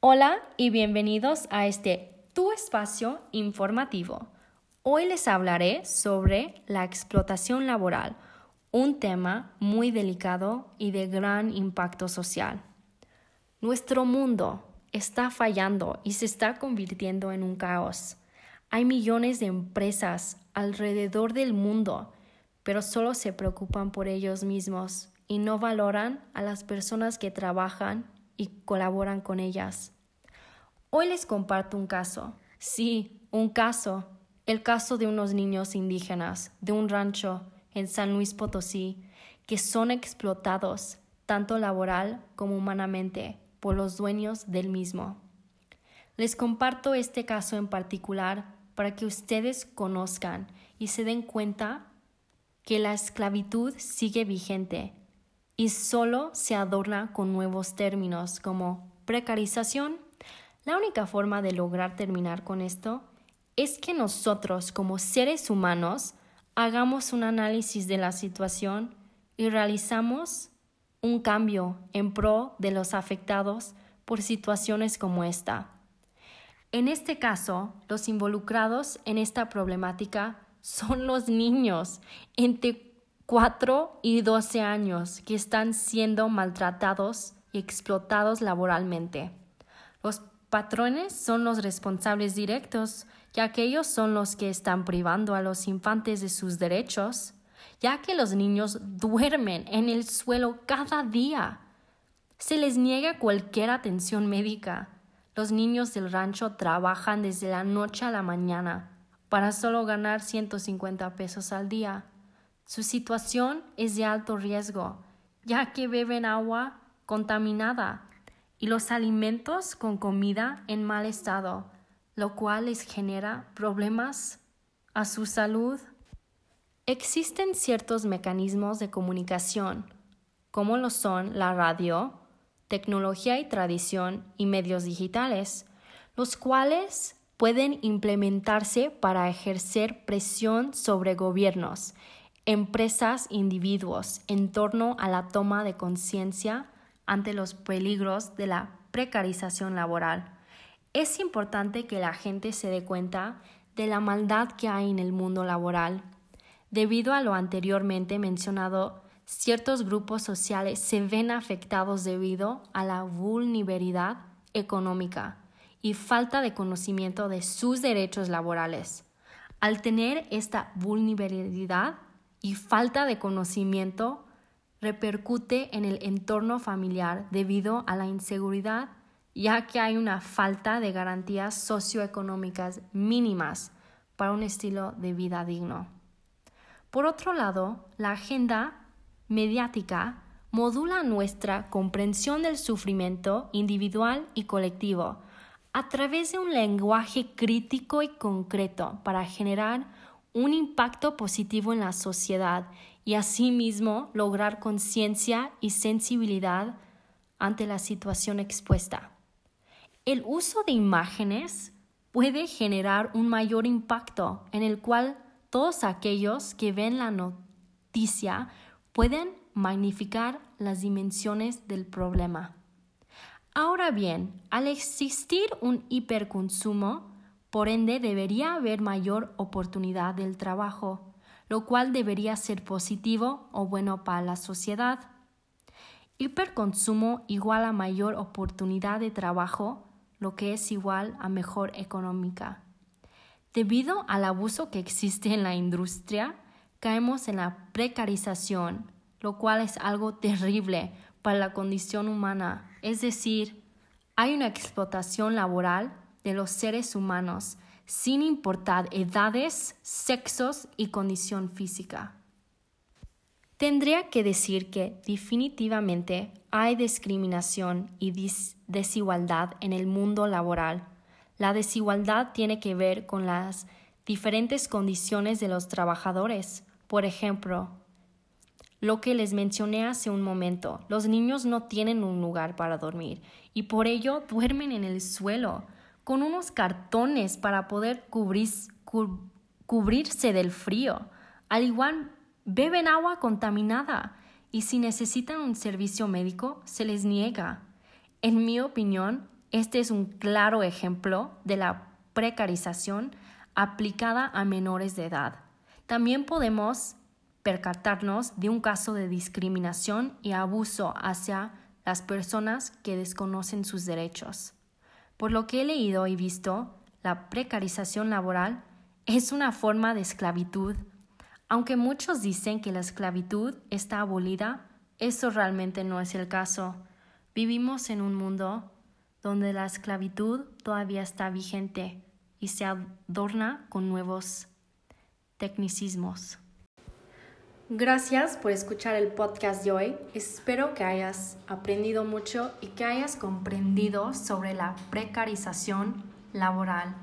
Hola y bienvenidos a este Tu espacio informativo. Hoy les hablaré sobre la explotación laboral, un tema muy delicado y de gran impacto social. Nuestro mundo está fallando y se está convirtiendo en un caos. Hay millones de empresas alrededor del mundo, pero solo se preocupan por ellos mismos y no valoran a las personas que trabajan y colaboran con ellas. Hoy les comparto un caso. Sí, un caso. El caso de unos niños indígenas de un rancho en San Luis Potosí que son explotados tanto laboral como humanamente por los dueños del mismo. Les comparto este caso en particular para que ustedes conozcan y se den cuenta que la esclavitud sigue vigente y solo se adorna con nuevos términos como precarización. La única forma de lograr terminar con esto es que nosotros como seres humanos hagamos un análisis de la situación y realizamos un cambio en pro de los afectados por situaciones como esta. En este caso, los involucrados en esta problemática son los niños entre 4 y 12 años que están siendo maltratados y explotados laboralmente. Patrones son los responsables directos, ya que ellos son los que están privando a los infantes de sus derechos, ya que los niños duermen en el suelo cada día. Se les niega cualquier atención médica. Los niños del rancho trabajan desde la noche a la mañana para solo ganar 150 pesos al día. Su situación es de alto riesgo, ya que beben agua contaminada y los alimentos con comida en mal estado, lo cual les genera problemas a su salud. Existen ciertos mecanismos de comunicación, como lo son la radio, tecnología y tradición y medios digitales, los cuales pueden implementarse para ejercer presión sobre gobiernos empresas individuos en torno a la toma de conciencia ante los peligros de la precarización laboral. Es importante que la gente se dé cuenta de la maldad que hay en el mundo laboral. Debido a lo anteriormente mencionado, ciertos grupos sociales se ven afectados debido a la vulnerabilidad económica y falta de conocimiento de sus derechos laborales. Al tener esta vulnerabilidad, y falta de conocimiento repercute en el entorno familiar debido a la inseguridad, ya que hay una falta de garantías socioeconómicas mínimas para un estilo de vida digno. Por otro lado, la agenda mediática modula nuestra comprensión del sufrimiento individual y colectivo a través de un lenguaje crítico y concreto para generar un impacto positivo en la sociedad y asimismo lograr conciencia y sensibilidad ante la situación expuesta. El uso de imágenes puede generar un mayor impacto en el cual todos aquellos que ven la noticia pueden magnificar las dimensiones del problema. Ahora bien, al existir un hiperconsumo, por ende, debería haber mayor oportunidad del trabajo, lo cual debería ser positivo o bueno para la sociedad. Hiperconsumo igual a mayor oportunidad de trabajo, lo que es igual a mejor económica. Debido al abuso que existe en la industria, caemos en la precarización, lo cual es algo terrible para la condición humana. Es decir, hay una explotación laboral de los seres humanos, sin importar edades, sexos y condición física. Tendría que decir que definitivamente hay discriminación y desigualdad en el mundo laboral. La desigualdad tiene que ver con las diferentes condiciones de los trabajadores. Por ejemplo, lo que les mencioné hace un momento, los niños no tienen un lugar para dormir y por ello duermen en el suelo con unos cartones para poder cubrirse del frío. Al igual, beben agua contaminada y si necesitan un servicio médico, se les niega. En mi opinión, Este es un claro ejemplo de la precarización aplicada a menores de edad. También podemos percatarnos de un caso de discriminación y abuso hacia las personas que desconocen sus derechos. Por lo que he leído y visto, la precarización laboral es una forma de esclavitud. Aunque muchos dicen que la esclavitud está abolida, eso realmente no es el caso. Vivimos en un mundo donde la esclavitud todavía está vigente y se adorna con nuevos tecnicismos. Gracias por escuchar el podcast de hoy. Espero que hayas aprendido mucho y que hayas comprendido sobre la precarización laboral.